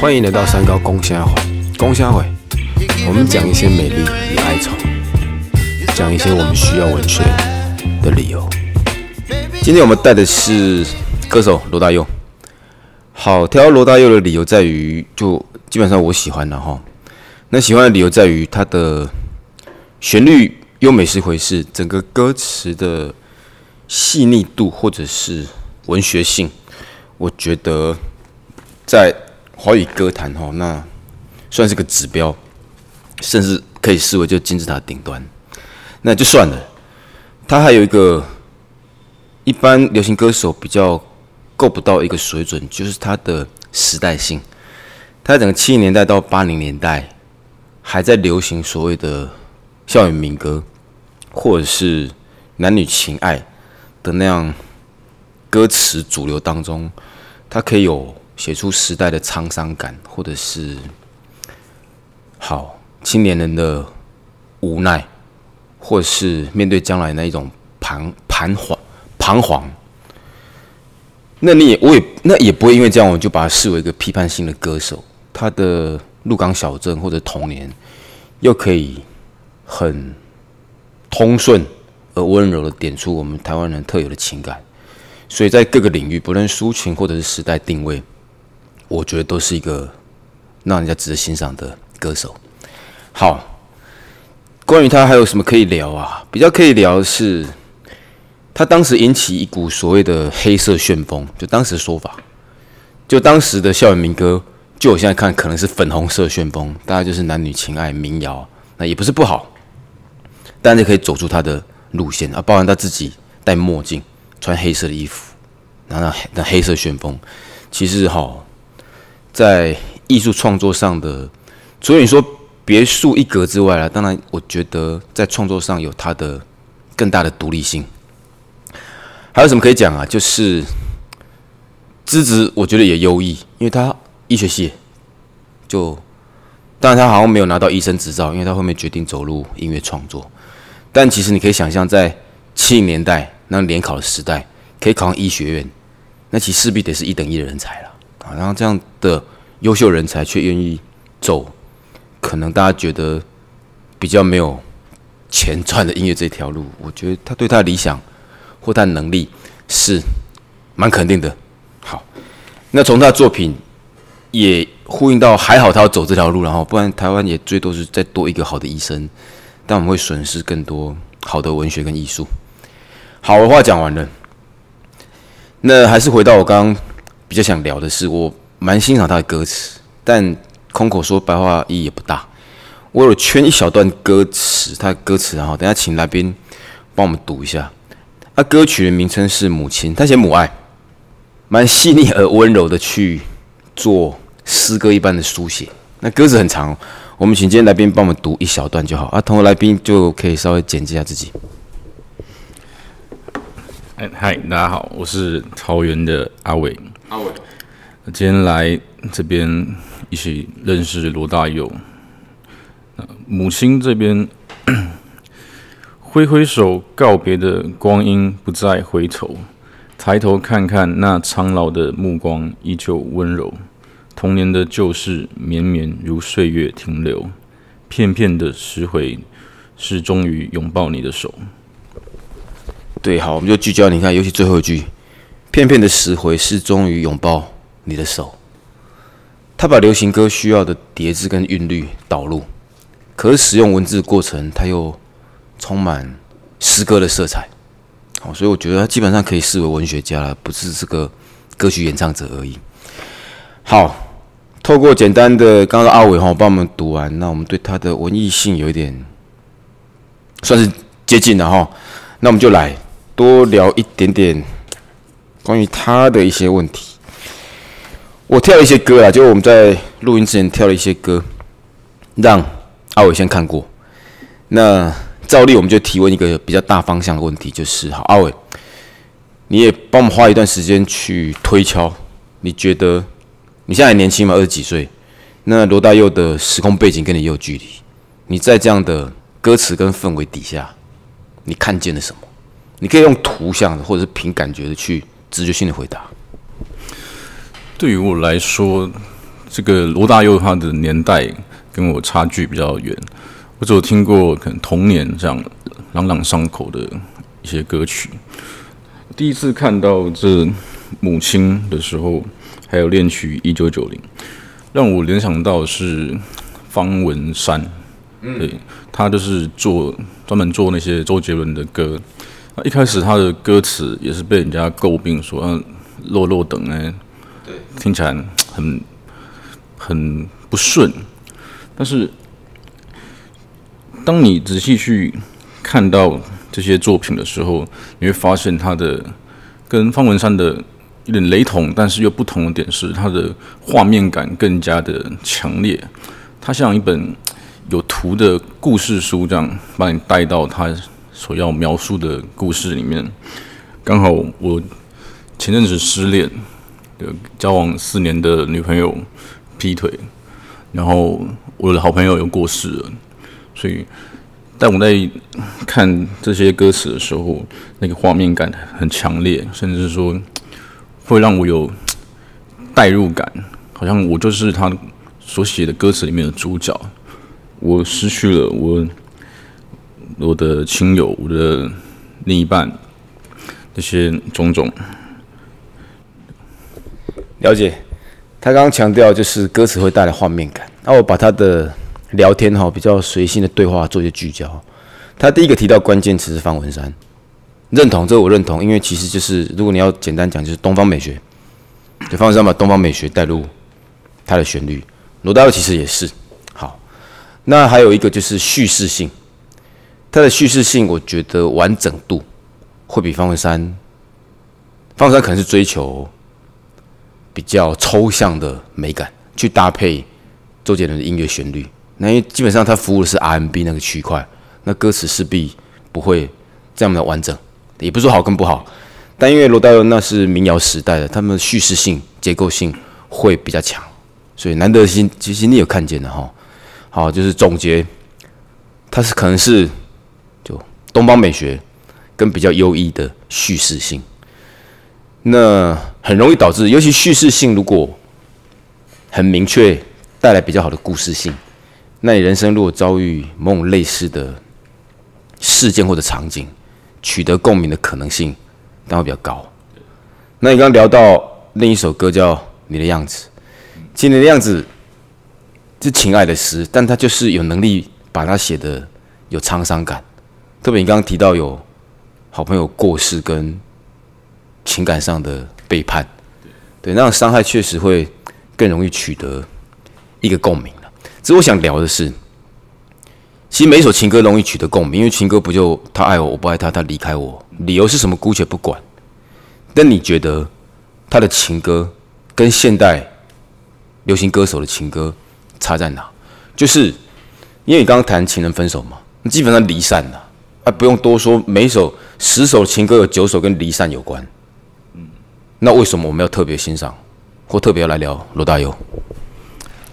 欢迎来到三高公虾会，公虾会，我们讲一些美丽与哀愁，讲一些我们需要文学的理由。今天我们带的是歌手罗大佑。好，挑罗大佑的理由在于，就基本上我喜欢的哈。那喜欢的理由在于他的旋律优美是回事，整个歌词的细腻度或者是文学性，我觉得在华语歌坛哈，那算是个指标，甚至可以视为就金字塔顶端。那就算了，他还有一个一般流行歌手比较。够不到一个水准，就是它的时代性。它整个七零年代到八零年代还在流行所谓的校园民歌，或者是男女情爱的那样歌词主流当中，它可以有写出时代的沧桑感，或者是好青年人的无奈，或是面对将来那一种彷彷徨彷徨。那你也我也那也不会因为这样我就把他视为一个批判性的歌手。他的鹿港小镇或者童年，又可以很通顺而温柔的点出我们台湾人特有的情感。所以在各个领域，不论抒情或者是时代定位，我觉得都是一个让人家值得欣赏的歌手。好，关于他还有什么可以聊啊？比较可以聊的是。他当时引起一股所谓的黑色旋风，就当时说法，就当时的校园民歌，就我现在看可能是粉红色旋风，大概就是男女情爱民谣，那也不是不好，但是可以走出他的路线啊，包含他自己戴墨镜，穿黑色的衣服，然后那黑色旋风，其实哈，在艺术创作上的，除了你说别树一格之外啊，当然我觉得在创作上有他的更大的独立性。还有什么可以讲啊？就是资质，我觉得也优异，因为他医学系，就当然他好像没有拿到医生执照，因为他后面决定走入音乐创作。但其实你可以想象，在七零年代那联考的时代，可以考上医学院，那其实势必得是一等一的人才了啊。然后这样的优秀人才却愿意走，可能大家觉得比较没有钱赚的音乐这条路，我觉得他对他的理想。或他的能力是蛮肯定的。好，那从他的作品也呼应到，还好他要走这条路，然后不然台湾也最多是再多一个好的医生，但我们会损失更多好的文学跟艺术。好的话讲完了，那还是回到我刚刚比较想聊的是，我蛮欣赏他的歌词，但空口说白话意义也不大。我有圈一小段歌词，他的歌词，然后等下请来宾帮我们读一下。他歌曲的名称是《母亲》，他写母爱，蛮细腻而温柔的去做诗歌一般的书写。那歌词很长，我们请今天来宾帮我们读一小段就好。啊，同位来宾就可以稍微简介一下自己。哎，嗨，大家好，我是桃园的阿伟。阿伟，今天来这边一起认识罗大佑。母亲这边。挥挥手告别的光阴不再回头，抬头看看那苍老的目光依旧温柔，童年的旧事绵绵如岁月停留，片片的拾回是终于拥抱你的手。对，好，我们就聚焦，你看，尤其最后一句，片片的拾回是终于拥抱你的手。他把流行歌需要的叠字跟韵律导入，可是使用文字过程，他又。充满诗歌的色彩，好，所以我觉得他基本上可以视为文学家了，不是这个歌曲演唱者而已。好，透过简单的刚刚阿伟哈帮我们读完，那我们对他的文艺性有一点算是接近了哈，那我们就来多聊一点点关于他的一些问题。我跳了一些歌啊，就我们在录音之前跳了一些歌，让阿伟先看过，那。照例，我们就提问一个比较大方向的问题，就是好，阿伟，你也帮我们花一段时间去推敲，你觉得你现在还年轻嘛，二十几岁，那罗大佑的时空背景跟你也有距离，你在这样的歌词跟氛围底下，你看见了什么？你可以用图像的，或者是凭感觉的去直觉性的回答。对于我来说，这个罗大佑他的年代跟我差距比较远。我只有听过可能童年这样朗朗上口的一些歌曲。第一次看到这母亲的时候，还有恋曲一九九零，让我联想到是方文山。对，他就是做专门做那些周杰伦的歌。那一开始他的歌词也是被人家诟病说，嗯，落落等哎，对，听起来很很不顺。但是当你仔细去看到这些作品的时候，你会发现他的跟方文山的有点雷同，但是又不同的点是，他的画面感更加的强烈。它像一本有图的故事书，这样把你带到他。所要描述的故事里面，刚好我前阵子失恋，的交往四年的女朋友劈腿，然后我的好朋友又过世了，所以但我在看这些歌词的时候，那个画面感很强烈，甚至说会让我有代入感，好像我就是他所写的歌词里面的主角，我失去了我。我的亲友，我的另一半，那些种种，了解。他刚刚强调就是歌词会带来画面感，那我把他的聊天哈比较随性的对话做一些聚焦。他第一个提到关键词是方文山，认同这个我认同，因为其实就是如果你要简单讲，就是东方美学，就方文山把东方美学带入他的旋律。罗大佑其实也是。好，那还有一个就是叙事性。它的叙事性，我觉得完整度会比方文山，方文山可能是追求比较抽象的美感，去搭配周杰伦的音乐旋律。那因为基本上他服务的是 R&B 那个区块，那歌词势必不会这样的完整。也不是说好跟不好，但因为罗大佑那是民谣时代的，他们的叙事性、结构性会比较强，所以难得心其实你有看见的哈。好，就是总结，他是可能是。东方美学跟比较优异的叙事性，那很容易导致，尤其叙事性如果很明确，带来比较好的故事性，那你人生如果遭遇某种类似的事件或者场景，取得共鸣的可能性当然比较高。那你刚刚聊到另一首歌叫《你的样子》，其实你的样子是情爱的诗，但他就是有能力把它写的有沧桑感。特别你刚刚提到有好朋友过世跟情感上的背叛，对，那种伤害确实会更容易取得一个共鸣了。只是我想聊的是，其实每一首情歌容易取得共鸣，因为情歌不就他爱我，我不爱他，他离开我，理由是什么姑且不管。但你觉得他的情歌跟现代流行歌手的情歌差在哪？就是因为你刚刚谈情人分手嘛，基本上离散了。不用多说，每首十首情歌有九首跟离散有关。嗯，那为什么我们要特别欣赏，或特别来聊罗大佑？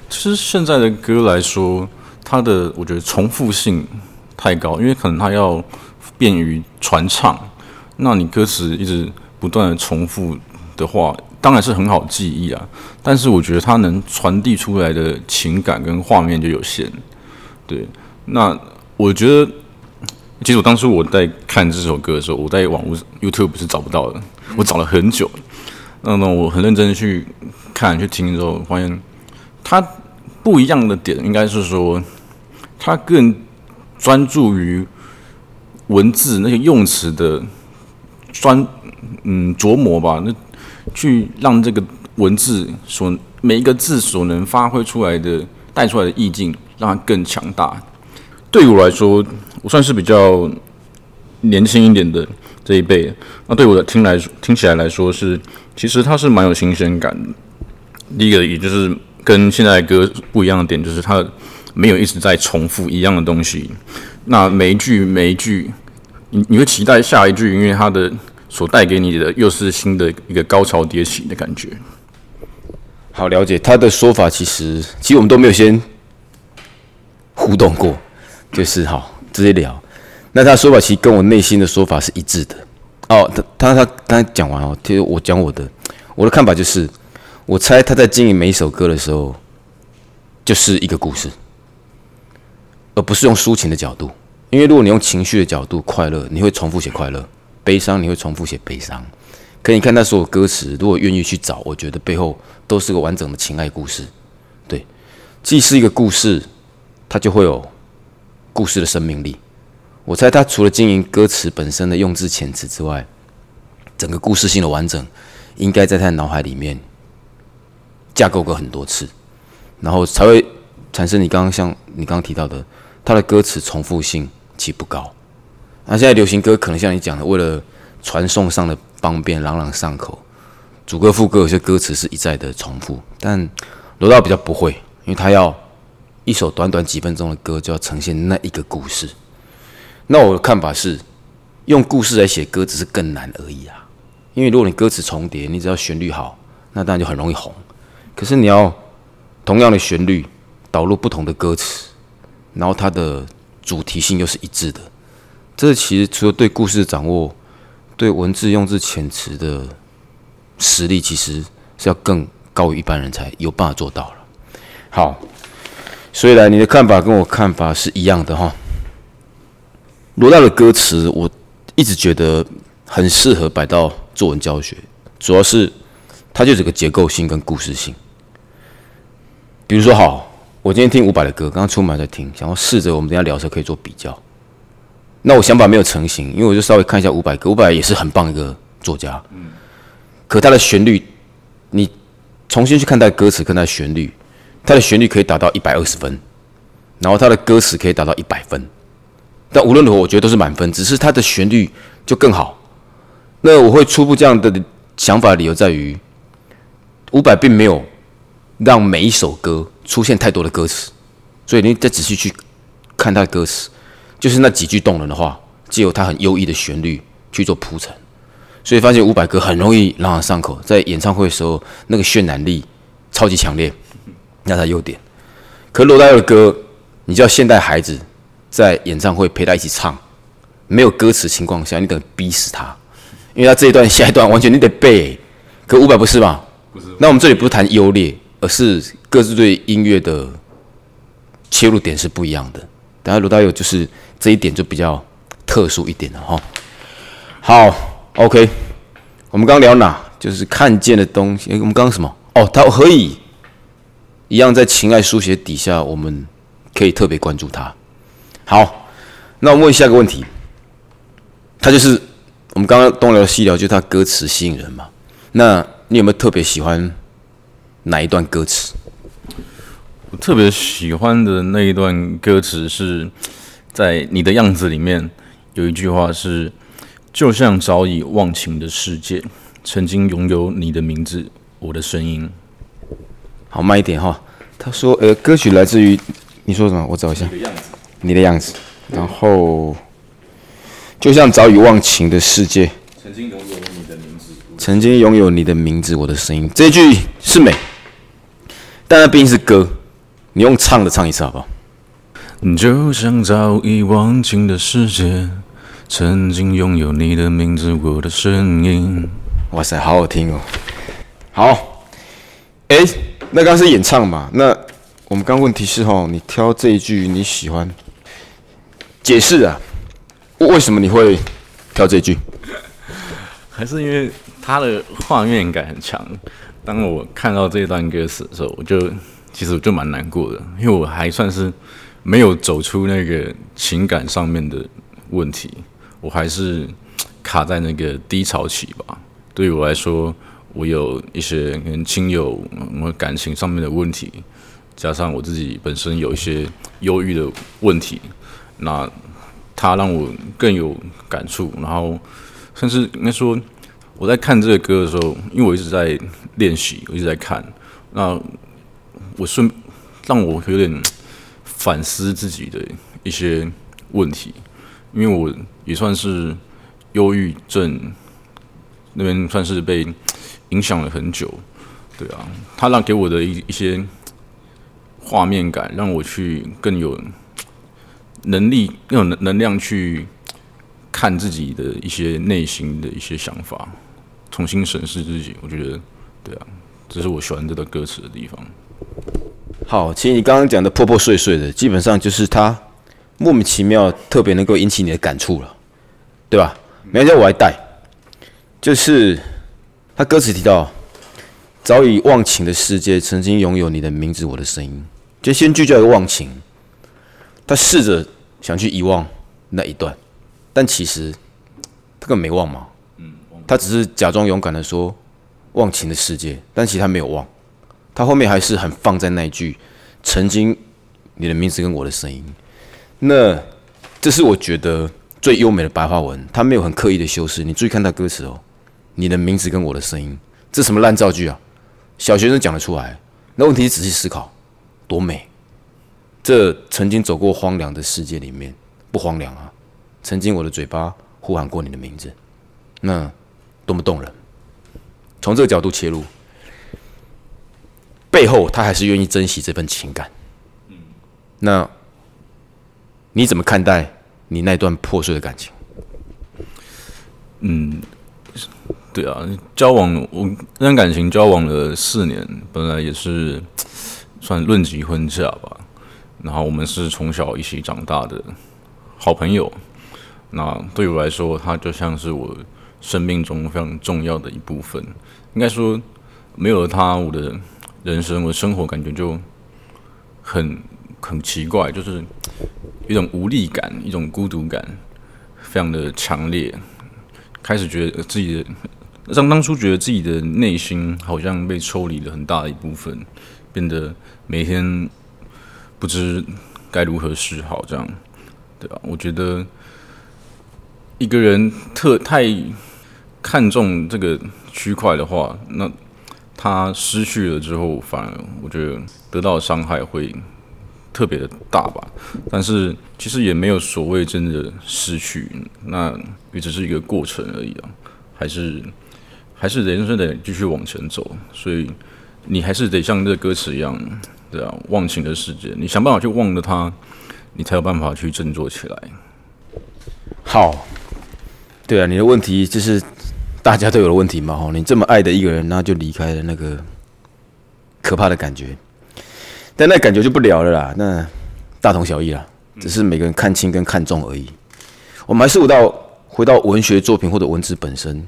其实现在的歌来说，它的我觉得重复性太高，因为可能它要便于传唱。那你歌词一直不断的重复的话，当然是很好记忆啊。但是我觉得它能传递出来的情感跟画面就有限。对，那我觉得。其实我当初我在看这首歌的时候，我在网络 YouTube 是找不到的，我找了很久。那么我很认真去看去听之后，发现它不一样的点应该是说，它更专注于文字那些用词的专嗯琢磨吧，那去让这个文字所每一个字所能发挥出来的带出来的意境，让它更强大。对于我来说。我算是比较年轻一点的这一辈，那对我的听来听起来来说是，其实它是蛮有新鲜感的。第一个，也就是跟现在歌不一样的点，就是它没有一直在重复一样的东西。那每一句每一句，你你会期待下一句，因为它的所带给你的又是新的一个高潮迭起的感觉。好，了解他的说法，其实其实我们都没有先互动过，就是好。直接聊，那他说法其实跟我内心的说法是一致的。哦，他他他刚才讲完哦，其实我讲我的，我的看法就是，我猜他在经营每一首歌的时候，就是一个故事，而不是用抒情的角度。因为如果你用情绪的角度，快乐你会重复写快乐，悲伤你会重复写悲伤。可你看他所有歌词，如果愿意去找，我觉得背后都是个完整的情爱故事。对，既是一个故事，它就会有故事的生命力。我猜他除了经营歌词本身的用字遣词之外，整个故事性的完整，应该在他脑海里面架构过很多次，然后才会产生你刚刚像你刚刚提到的，他的歌词重复性其不高。那现在流行歌可能像你讲的，为了传送上的方便，朗朗上口，主歌副歌有些歌词是一再的重复，但罗大比较不会，因为他要一首短短几分钟的歌就要呈现那一个故事。那我的看法是，用故事来写歌只是更难而已啊。因为如果你歌词重叠，你只要旋律好，那当然就很容易红。可是你要同样的旋律导入不同的歌词，然后它的主题性又是一致的，这其实除了对故事掌握、对文字用字遣词的实力，其实是要更高于一般人才有办法做到了。好，所以呢，你的看法跟我看法是一样的哈。罗大的歌词，我一直觉得很适合摆到作文教学，主要是它就是个结构性跟故事性。比如说，好，我今天听伍佰的歌，刚刚出门在听，想要试着我们等下聊的时候可以做比较。那我想法没有成型，因为我就稍微看一下伍佰歌，伍佰也是很棒一个作家，嗯，可他的旋律，你重新去看待歌词，看他的旋律，他的旋律可以达到一百二十分，然后他的歌词可以达到一百分。但无论如何，我觉得都是满分，只是它的旋律就更好。那我会初步这样的想法，理由在于，伍佰并没有让每一首歌出现太多的歌词，所以你再仔细去看他的歌词，就是那几句动人的话，借由他很优异的旋律去做铺陈，所以发现伍佰歌很容易朗朗上口，在演唱会的时候那个渲染力超级强烈，那他优点。可罗大佑的歌，你叫现代孩子。在演唱会陪他一起唱，没有歌词情况下，你等于逼死他，因为他这一段下一段完全你得背。可伍佰不是吧？不是。那我们这里不是谈优劣，而是各自对音乐的切入点是不一样的。等下罗大佑就是这一点就比较特殊一点了哈。好，OK，我们刚聊哪？就是看见的东西。我们刚刚什么？哦，他可以一样在情爱书写底下，我们可以特别关注他。好，那我问下一个问题，他就是我们刚刚东聊西聊，就是他歌词吸引人嘛？那你有没有特别喜欢哪一段歌词？我特别喜欢的那一段歌词是在你的样子里面有一句话是：就像早已忘情的世界，曾经拥有你的名字，我的声音。好，慢一点哈。他说：“呃，歌曲来自于你说什么？我找一下。”你的样子，然后就像早已忘情的世界，曾经拥有你的名字，曾经拥有你的名字，我的声音，这句是美，但那毕竟是歌，你用唱的唱一次好不好？就像早已忘情的世界，曾经拥有你的名字，我的声音。哇塞，好好听哦。好，哎，那刚是演唱嘛？那我们刚问题是哈，你挑这一句你喜欢？解释啊，为什么你会挑这句？还是因为它的画面感很强。当我看到这段歌词的时候，我就其实我就蛮难过的，因为我还算是没有走出那个情感上面的问题，我还是卡在那个低潮期吧。对于我来说，我有一些跟亲友、我感情上面的问题，加上我自己本身有一些忧郁的问题。那他让我更有感触，然后甚至应该说，我在看这个歌的时候，因为我一直在练习，我一直在看，那我顺让我有点反思自己的一些问题，因为我也算是忧郁症那边算是被影响了很久，对啊，他让给我的一一些画面感，让我去更有。能力那种能能量去看自己的一些内心的一些想法，重新审视自己，我觉得对啊，这是我喜欢这段歌词的地方。好，其实你刚刚讲的破破碎碎的，基本上就是它莫名其妙特别能够引起你的感触了，对吧？没关系，我还带，就是他歌词提到，早已忘情的世界曾经拥有你的名字，我的声音，就先聚焦于忘情，他试着想去遗忘那一段，但其实他根本没忘嘛，他只是假装勇敢的说忘情的世界，但其实他没有忘。他后面还是很放在那一句“曾经你的名字跟我的声音”，那这是我觉得最优美的白话文。他没有很刻意的修饰，你注意看他歌词哦，“你的名字跟我的声音”，这什么烂造句啊？小学生讲得出来？那问题仔细思考，多美！这曾经走过荒凉的世界里面，不荒凉啊？曾经我的嘴巴呼喊过你的名字，那多么动人！从这个角度切入。背后，他还是愿意珍惜这份情感。那你怎么看待你那段破碎的感情？嗯，对啊，交往我那段感情交往了四年，本来也是算论及婚嫁吧。然后我们是从小一起长大的好朋友。那对我来说，他就像是我生命中非常重要的一部分。应该说，没有了他，我的。人生，我的生活感觉就很很奇怪，就是一种无力感，一种孤独感，非常的强烈。开始觉得自己的，像当初觉得自己的内心好像被抽离了很大的一部分，变得每天不知该如何是好，这样，对吧？我觉得一个人特太看重这个区块的话，那。他失去了之后，反而我觉得得到的伤害会特别的大吧。但是其实也没有所谓真的失去，那也只是一个过程而已啊。还是还是人生得继续往前走，所以你还是得像这歌词一样，对啊，忘情的世界，你想办法去忘了它，你才有办法去振作起来。好，对啊，你的问题就是。大家都有的问题嘛？吼，你这么爱的一个人，然后就离开了，那个可怕的感觉，但那感觉就不聊了啦。那大同小异啦，只是每个人看清跟看重而已。我们还是回到回到文学作品或者文字本身。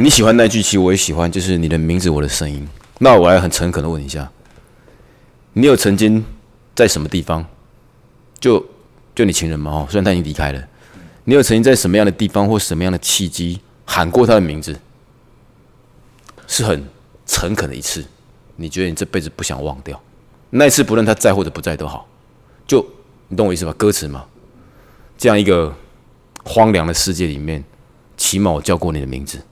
你喜欢那句，其实我也喜欢，就是你的名字，我的声音。那我还很诚恳的问一下，你有曾经在什么地方？就就你情人嘛？哦，虽然他已经离开了，你有曾经在什么样的地方或什么样的契机？喊过他的名字，是很诚恳的一次。你觉得你这辈子不想忘掉那一次，不论他在或者不在都好。就你懂我意思吧？歌词嘛，这样一个荒凉的世界里面，起码我叫过你的名字。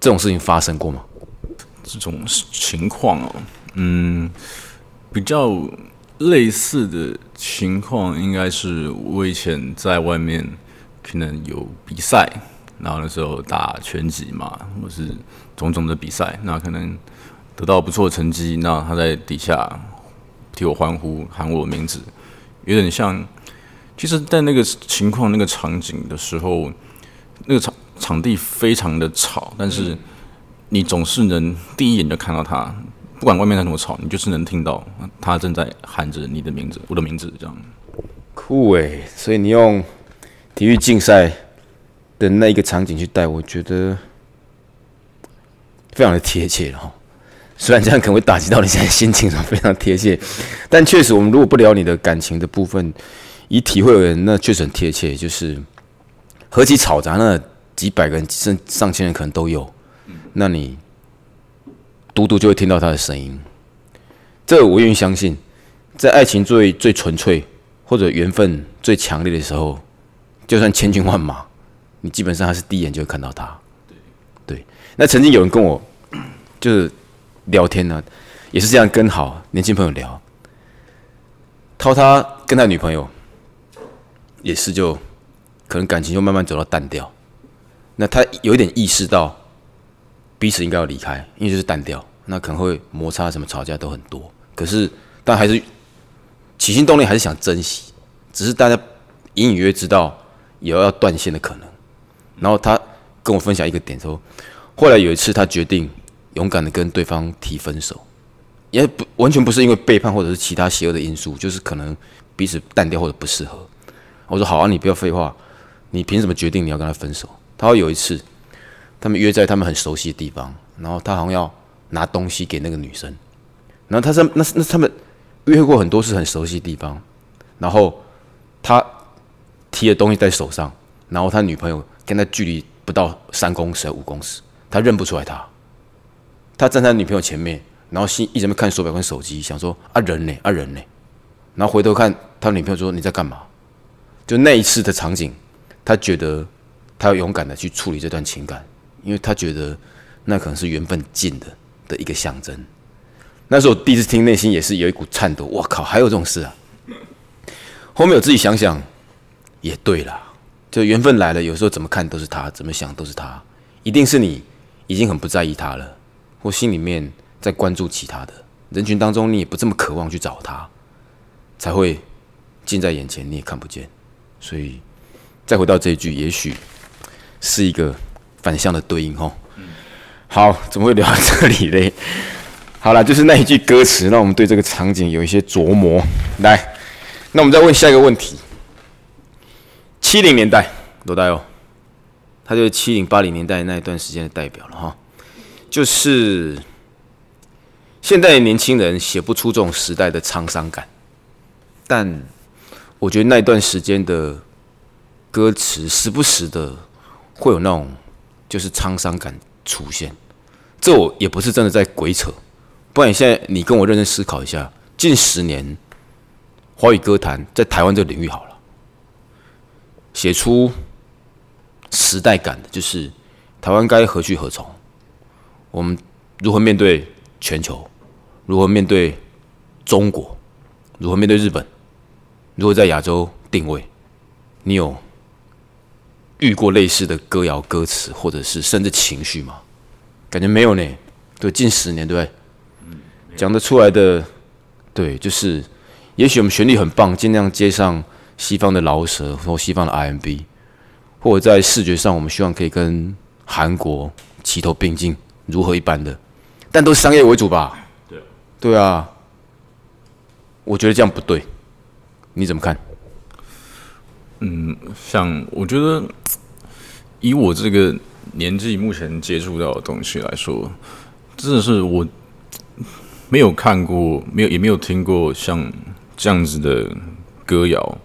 这种事情发生过吗？这种情况哦，嗯，比较类似的情况，应该是我以前在外面可能有比赛。然后那时候打拳击嘛，或是种种的比赛，那可能得到不错的成绩，那他在底下替我欢呼，喊我名字，有点像。其实，在那个情况、那个场景的时候，那个场场地非常的吵，但是你总是能第一眼就看到他，不管外面再怎么吵，你就是能听到他正在喊着你的名字，我的名字，这样。酷诶，所以你用体育竞赛。的那一个场景去带，我觉得非常的贴切了哈。虽然这样可能会打击到你现在心情上，非常贴切，但确实，我们如果不聊你的感情的部分，以体会而言，那确实很贴切。就是何其嘈杂，那几百个人、甚上千人可能都有，那你独独就会听到他的声音。这我愿意相信，在爱情最最纯粹或者缘分最强烈的时候，就算千军万马。你基本上还是第一眼就会看到他，对，那曾经有人跟我就是聊天呢，也是这样跟好年轻朋友聊。涛他跟他女朋友也是就可能感情就慢慢走到淡掉，那他有一点意识到彼此应该要离开，因为就是淡掉，那可能会摩擦什么吵架都很多。可是但还是起心动念还是想珍惜，只是大家隐隐约约知道有要断线的可能。然后他跟我分享一个点，说后来有一次他决定勇敢的跟对方提分手，也不完全不是因为背叛或者是其他邪恶的因素，就是可能彼此淡掉或者不适合。我说好啊，你不要废话，你凭什么决定你要跟他分手？他有一次，他们约在他们很熟悉的地方，然后他好像要拿东西给那个女生，然后他说那那他们约过很多次很熟悉的地方，然后他提了东西在手上，然后他女朋友跟他距离不到三公尺、五公尺，他认不出来他。他站在女朋友前面，然后心一直在看手表跟手机，想说啊人呢啊人呢，然后回头看他女朋友说你在干嘛？就那一次的场景，他觉得他要勇敢的去处理这段情感，因为他觉得那可能是缘分尽的的一个象征。那时候第一次听，内心也是有一股颤抖。我靠，还有这种事啊！后面我自己想想，也对啦，就缘分来了，有时候怎么看都是他，怎么想都是他，一定是你已经很不在意他了。或心里面在关注其他的人群当中，你也不这么渴望去找他，才会近在眼前你也看不见。所以再回到这一句，也许是一个反向的对应哦。好，怎么会聊到这里嘞？好了，就是那一句歌词，让我们对这个场景有一些琢磨。来，那我们再问下一个问题：七零年代，罗大佑，他就是七零八零年代那一段时间的代表了哈。就是现在的年轻人写不出这种时代的沧桑感，但我觉得那一段时间的歌词时不时的会有那种就是沧桑感出现。这我也不是真的在鬼扯，不然你现在你跟我认真思考一下，近十年华语歌坛在台湾这个领域好了，写出时代感的，就是台湾该何去何从。我们如何面对全球？如何面对中国？如何面对日本？如何在亚洲定位？你有遇过类似的歌谣歌词，或者是甚至情绪吗？感觉没有呢。对，近十年，对不对？讲得出来的，对，就是也许我们旋律很棒，尽量接上西方的饶舌或西方的 RMB，或者在视觉上，我们希望可以跟韩国齐头并进。如何一般的，但都是商业为主吧？对，对啊，我觉得这样不对，你怎么看？嗯，像我觉得，以我这个年纪目前接触到的东西来说，真的是我没有看过，没有也没有听过像这样子的歌谣，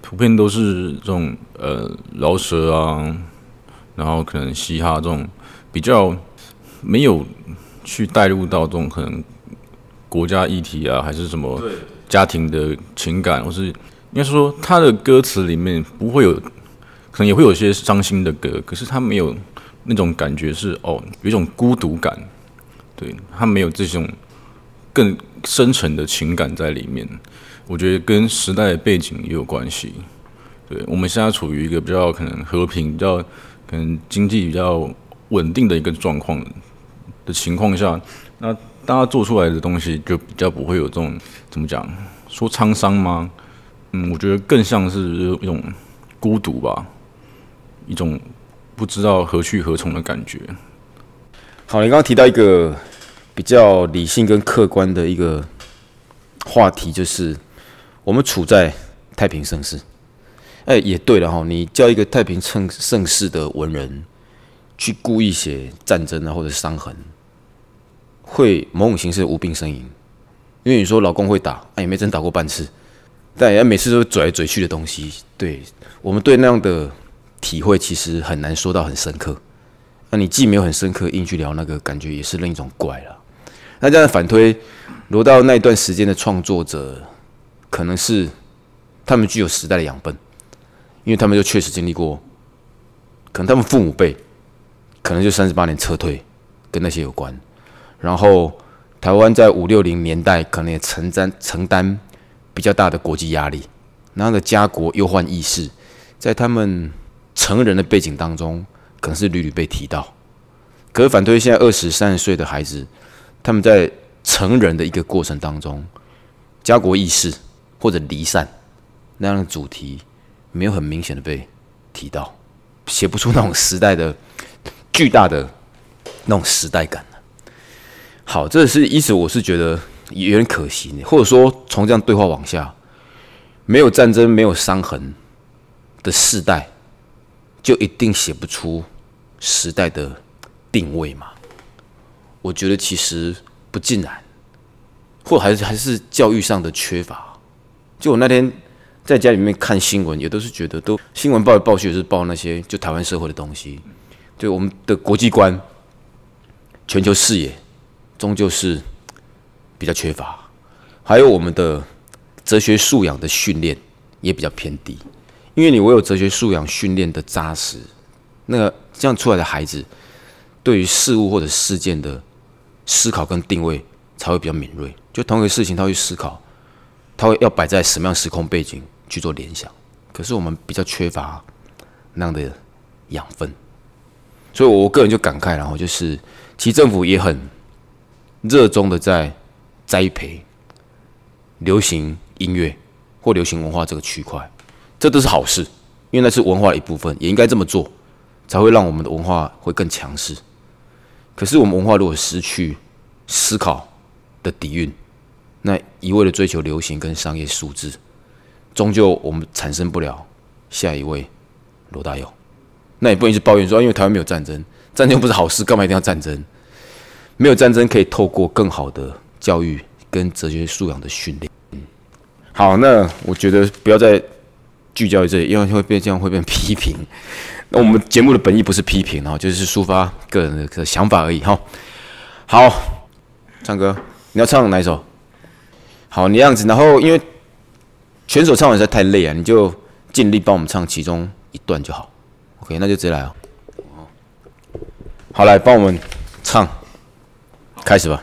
普遍都是这种呃饶舌啊，然后可能嘻哈这种比较。没有去带入到这种可能国家议题啊，还是什么家庭的情感，或是应该说他的歌词里面不会有，可能也会有些伤心的歌，可是他没有那种感觉是哦，有一种孤独感，对他没有这种更深沉的情感在里面。我觉得跟时代的背景也有关系。对我们现在处于一个比较可能和平、比较可能经济比较稳定的一个状况。的情况下，那大家做出来的东西就比较不会有这种怎么讲说沧桑吗？嗯，我觉得更像是一种孤独吧，一种不知道何去何从的感觉。好，你刚刚提到一个比较理性跟客观的一个话题，就是我们处在太平盛世。哎，也对了哈，你叫一个太平盛盛世的文人去故意写战争啊，或者伤痕。会某种形式无病呻吟，因为你说老公会打，哎，也没真打过半次，但也每次都嘴来嘴去的东西，对我们对那样的体会其实很难说到很深刻。那你既没有很深刻，硬去聊那个感觉，也是另一种怪了。那这样反推，罗到那一段时间的创作者，可能是他们具有时代的养分，因为他们就确实经历过，可能他们父母辈，可能就三十八年撤退，跟那些有关。然后，台湾在五六零年代可能也承担承担比较大的国际压力，那个家国忧患意识，在他们成人的背景当中，可能是屡屡被提到。可是反推现在二十三十岁的孩子，他们在成人的一个过程当中，家国意识或者离散那样的主题，没有很明显的被提到，写不出那种时代的巨大的那种时代感。好，这是意思，我是觉得也有点可惜，或者说从这样对话往下，没有战争、没有伤痕的世代，就一定写不出时代的定位嘛？我觉得其实不尽然，或还是还是教育上的缺乏。就我那天在家里面看新闻，也都是觉得都新闻报来报去也是报那些就台湾社会的东西，对我们的国际观、全球视野，终究是比较缺乏。还有我们的哲学素养的训练也比较偏低，因为你唯有哲学素养训练的扎实，那个这样出来的孩子，对于事物或者事件的思考跟定位才会比较敏锐。就同一个事情，他会思考，他会要摆在什么样时空背景去做联想。可是我们比较缺乏那样的养分，所以我个人就感慨，然后就是，其实政府也很热衷的在栽培流行音乐或流行文化这个区块，这都是好事，因为那是文化的一部分，也应该这么做，才会让我们的文化会更强势。可是我们文化如果失去思考的底蕴，那一味的追求流行跟商业数字，终究我们产生不了下一位罗大佑。那也不能一直抱怨说，因为台湾没有战争，战争不是好事，干嘛一定要战争？没有战争可以透过更好的教育跟哲学素养的训练。好，那我觉得不要再聚焦于这里，因为会被这样会被批评。那我们节目的本意不是批评哦，就是抒发个人的想法而已哈。好，唱歌，你要唱哪一首？好，你样子，然后因为全首？唱完实在太累啊，你就尽力帮我们唱其中一段就好。OK，那就直接来啊。好，来帮我们唱，开始吧。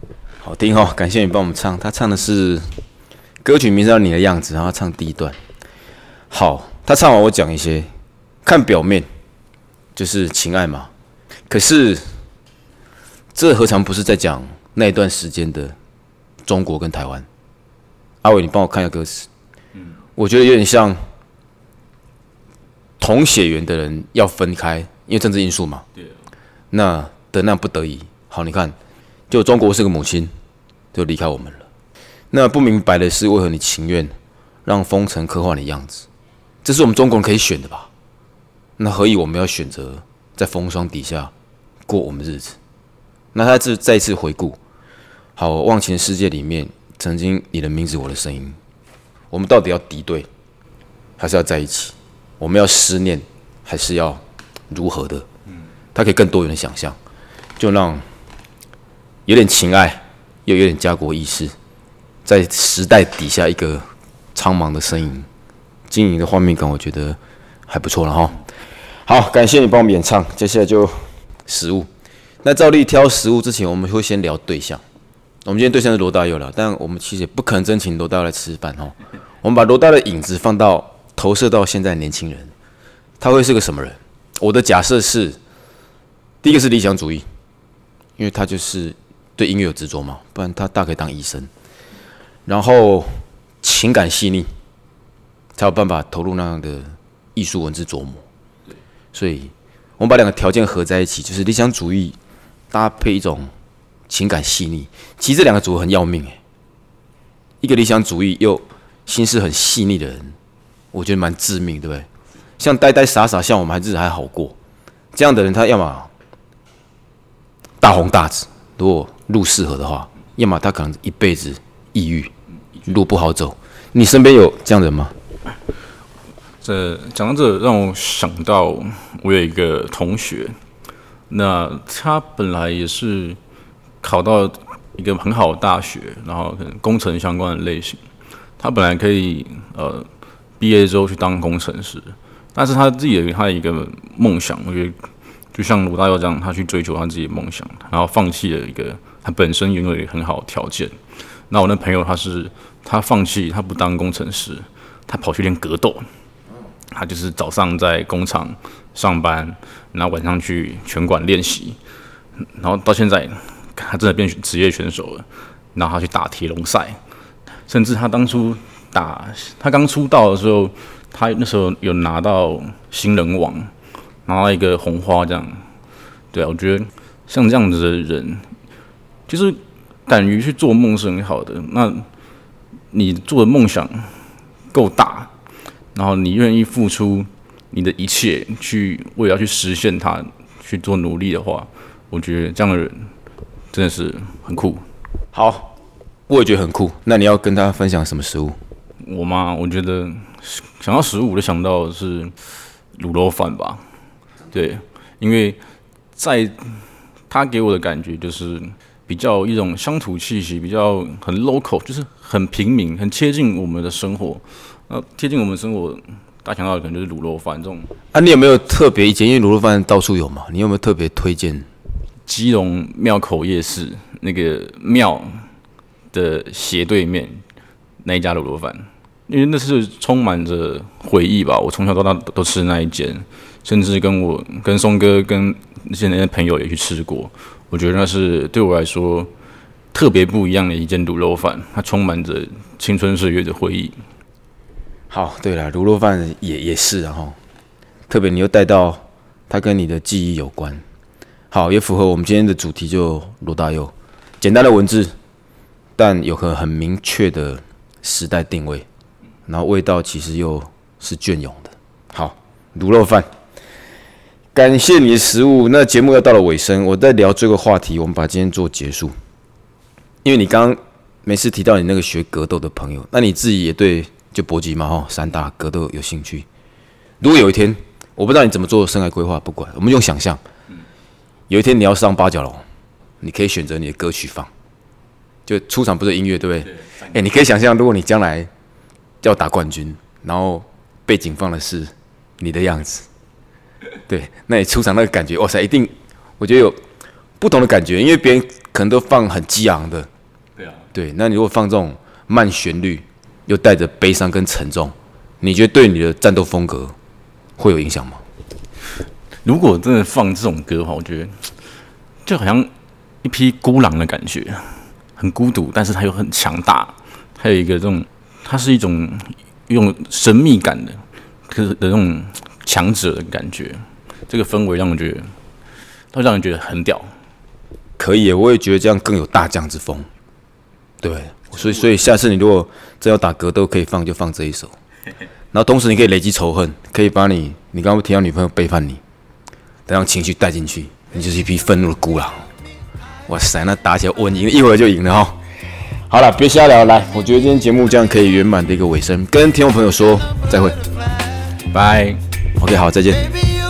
好听哦，感谢你帮我们唱。他唱的是歌曲名字叫《你的样子》，然后唱第一段。好，他唱完我讲一些。看表面就是情爱嘛，可是这何尝不是在讲那一段时间的中国跟台湾？阿伟，你帮我看一下歌词。嗯，我觉得有点像同血缘的人要分开，因为政治因素嘛。对。那的那不得已，好，你看，就中国是个母亲，就离开我们了。那不明白的是，为何你情愿让风尘刻画你样子？这是我们中国人可以选的吧？那何以我们要选择在风霜底下过我们日子？那他这再次回顾，好忘情世界里面曾经你的名字我的声音，我们到底要敌对，还是要在一起？我们要思念，还是要如何的？嗯他可以更多元的想象，就让有点情爱，又有点家国意识，在时代底下一个苍茫的身影，经营的画面感，我觉得还不错了哈。好，感谢你帮我们演唱。接下来就食物。那照例挑食物之前，我们会先聊对象。我们今天对象是罗大佑了，但我们其实也不可能真请罗大佑来吃饭哦。我们把罗大的影子放到投射到现在年轻人，他会是个什么人？我的假设是，第一个是理想主义，因为他就是对音乐有执着嘛，不然他大可以当医生。然后情感细腻，才有办法投入那样的艺术文字琢磨。所以，我们把两个条件合在一起，就是理想主义搭配一种情感细腻。其实这两个组合很要命诶，一个理想主义又心思很细腻的人，我觉得蛮致命，对不对？像呆呆傻傻，像我们还日子还好过，这样的人，他要么大红大紫，如果路适合的话；要么他可能一辈子抑郁，路不好走。你身边有这样的人吗？这讲到这，让我想到我有一个同学，那他本来也是考到一个很好的大学，然后可能工程相关的类型。他本来可以呃毕业之后去当工程师，但是他自己有他的一个梦想，我觉得就像鲁大佑这样，他去追求他自己的梦想，然后放弃了一个他本身拥有很好的条件。那我那朋友他是他放弃，他不当工程师，他跑去练格斗。他就是早上在工厂上班，然后晚上去拳馆练习，然后到现在他真的变职业选手了。然后他去打铁笼赛，甚至他当初打他刚出道的时候，他那时候有拿到新人王，拿到一个红花这样。对啊，我觉得像这样子的人，就是敢于去做梦是很好的。那你做的梦想够大。然后你愿意付出你的一切去为了去实现它去做努力的话，我觉得这样的人真的是很酷。好，我也觉得很酷。那你要跟他分享什么食物？我嘛？我觉得想到食物，我就想到是卤肉饭吧。对，因为在他给我的感觉就是比较一种乡土气息，比较很 local，就是很平民，很贴近我们的生活。那贴近我们生活，大强到的可能就是卤肉饭这种。啊，你有没有特别意见？因为卤肉饭到处有嘛，你有没有特别推荐？基隆庙口夜市那个庙的斜对面那一家卤肉饭，因为那是充满着回忆吧。我从小到大都吃那一间，甚至跟我跟松哥跟那些那些朋友也去吃过。我觉得那是对我来说特别不一样的一间卤肉饭，它充满着青春岁月的回忆。好，对了，卤肉饭也也是啊哈，特别你又带到它跟你的记忆有关，好，也符合我们今天的主题，就罗大佑，简单的文字，但有个很明确的时代定位，然后味道其实又是隽永的。好，卤肉饭，感谢你的食物。那节目要到了尾声，我在聊这个话题，我们把今天做结束，因为你刚刚没事提到你那个学格斗的朋友，那你自己也对。就搏击嘛，吼，散打格斗有兴趣。如果有一天，我不知道你怎么做生涯规划，不管，我们用想象。有一天你要上八角笼，你可以选择你的歌曲放，就出场不是音乐，对不对？哎，你可以想象，如果你将来要打冠军，然后背景放的是你的样子，对，那你出场那个感觉，哇塞，一定，我觉得有不同的感觉，因为别人可能都放很激昂的，对啊，对，那你如果放这种慢旋律。又带着悲伤跟沉重，你觉得对你的战斗风格会有影响吗？如果真的放这种歌的话，我觉得就好像一匹孤狼的感觉，很孤独，但是它又很强大，还有一个这种，它是一种用神秘感的，可是的那种强者的感觉，这个氛围让我觉得，会让人觉得很屌。可以，我也觉得这样更有大将之风。对。所以，所以下次你如果真要打格斗，可以放就放这一首，然后同时你可以累积仇恨，可以把你你刚刚提到女朋友背叛你，再让情绪带进去，你就是一匹愤怒的孤狼。哇塞，那打起来稳赢，一会儿就赢了哈。好了，别瞎聊，来，我觉得今天节目这样可以圆满的一个尾声，跟听众朋友说再会，拜。OK，好，再见。